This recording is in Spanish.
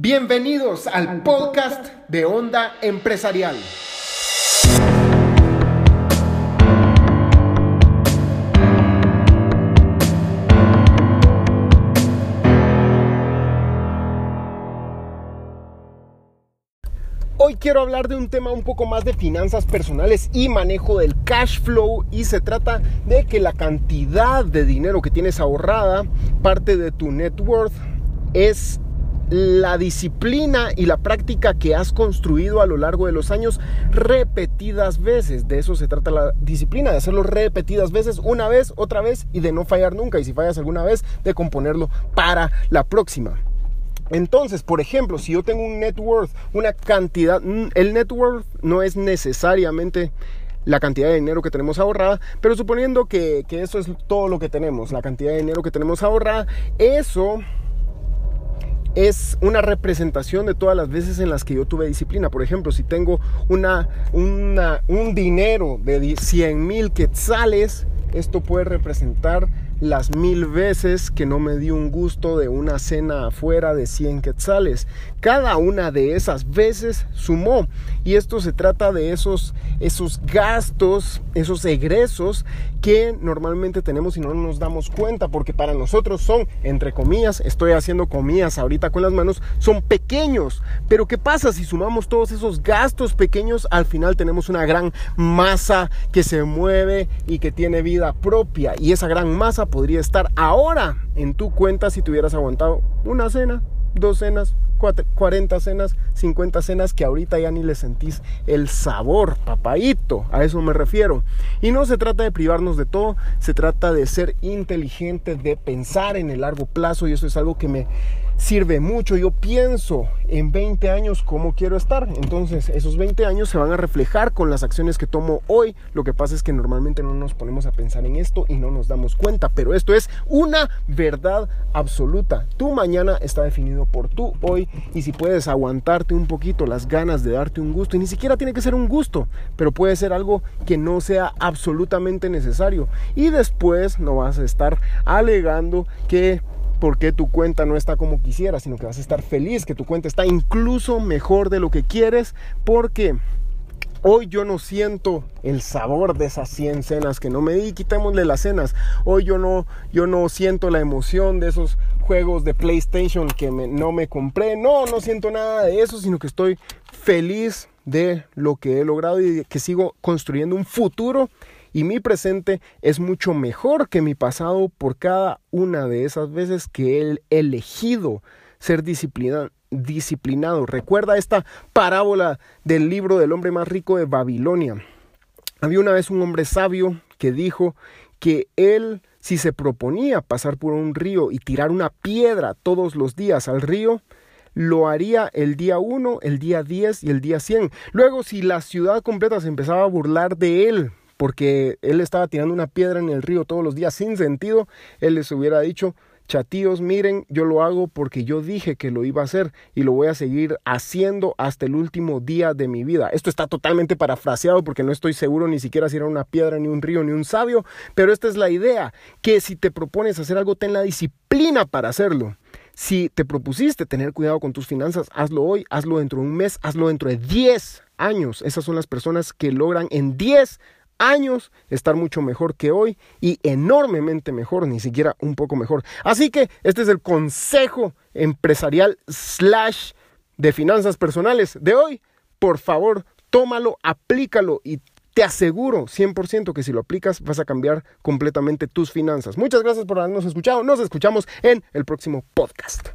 Bienvenidos al podcast de Onda Empresarial. Hoy quiero hablar de un tema un poco más de finanzas personales y manejo del cash flow y se trata de que la cantidad de dinero que tienes ahorrada, parte de tu net worth, es la disciplina y la práctica que has construido a lo largo de los años repetidas veces. De eso se trata la disciplina, de hacerlo repetidas veces, una vez, otra vez y de no fallar nunca. Y si fallas alguna vez, de componerlo para la próxima. Entonces, por ejemplo, si yo tengo un net worth, una cantidad, mm, el net worth no es necesariamente la cantidad de dinero que tenemos ahorrada, pero suponiendo que, que eso es todo lo que tenemos, la cantidad de dinero que tenemos ahorrada, eso es una representación de todas las veces en las que yo tuve disciplina. Por ejemplo, si tengo una, un dinero de 100 mil quetzales, esto puede representar las mil veces que no me di un gusto de una cena afuera de 100 quetzales. Cada una de esas veces sumó. Y esto se trata de esos, esos gastos, esos egresos que normalmente tenemos y no nos damos cuenta porque para nosotros son, entre comillas, estoy haciendo comillas ahorita con las manos, son pequeños. Pero ¿qué pasa si sumamos todos esos gastos pequeños? Al final tenemos una gran masa que se mueve y que tiene vida propia. Y esa gran masa podría estar ahora en tu cuenta si tuvieras aguantado una cena, dos cenas, 40 cenas, 50 cenas que ahorita ya ni le sentís el sabor, papaito, a eso me refiero. Y no se trata de privarnos de todo, se trata de ser inteligente, de pensar en el largo plazo y eso es algo que me sirve mucho. Yo pienso en 20 años cómo quiero estar. Entonces esos 20 años se van a reflejar con las acciones que tomo hoy. Lo que pasa es que normalmente no nos ponemos a pensar en esto y no nos damos cuenta. Pero esto es una verdad absoluta. Tu mañana está definido por tu hoy y si puedes aguantarte un poquito las ganas de darte un gusto, y ni siquiera tiene que ser un gusto, pero puede ser algo que no sea absolutamente necesario. Y después no vas a estar alegando que porque tu cuenta no está como quisieras, sino que vas a estar feliz, que tu cuenta está incluso mejor de lo que quieres, porque Hoy yo no siento el sabor de esas 100 cenas que no me di, quitémosle las cenas. Hoy yo no, yo no siento la emoción de esos juegos de PlayStation que no me compré. No, no siento nada de eso, sino que estoy feliz de lo que he logrado y que sigo construyendo un futuro y mi presente es mucho mejor que mi pasado por cada una de esas veces que he elegido ser disciplinado. Recuerda esta parábola del libro del hombre más rico de Babilonia. Había una vez un hombre sabio que dijo que él, si se proponía pasar por un río y tirar una piedra todos los días al río, lo haría el día 1, el día 10 y el día 100. Luego, si la ciudad completa se empezaba a burlar de él porque él estaba tirando una piedra en el río todos los días sin sentido, él les hubiera dicho, chatíos, miren, yo lo hago porque yo dije que lo iba a hacer y lo voy a seguir haciendo hasta el último día de mi vida. Esto está totalmente parafraseado porque no estoy seguro ni siquiera si era una piedra, ni un río, ni un sabio, pero esta es la idea, que si te propones hacer algo, ten la disciplina para hacerlo. Si te propusiste tener cuidado con tus finanzas, hazlo hoy, hazlo dentro de un mes, hazlo dentro de 10 años. Esas son las personas que logran en 10 años estar mucho mejor que hoy y enormemente mejor, ni siquiera un poco mejor. Así que este es el consejo empresarial slash de finanzas personales de hoy. Por favor, tómalo, aplícalo y te aseguro 100% que si lo aplicas vas a cambiar completamente tus finanzas. Muchas gracias por habernos escuchado. Nos escuchamos en el próximo podcast.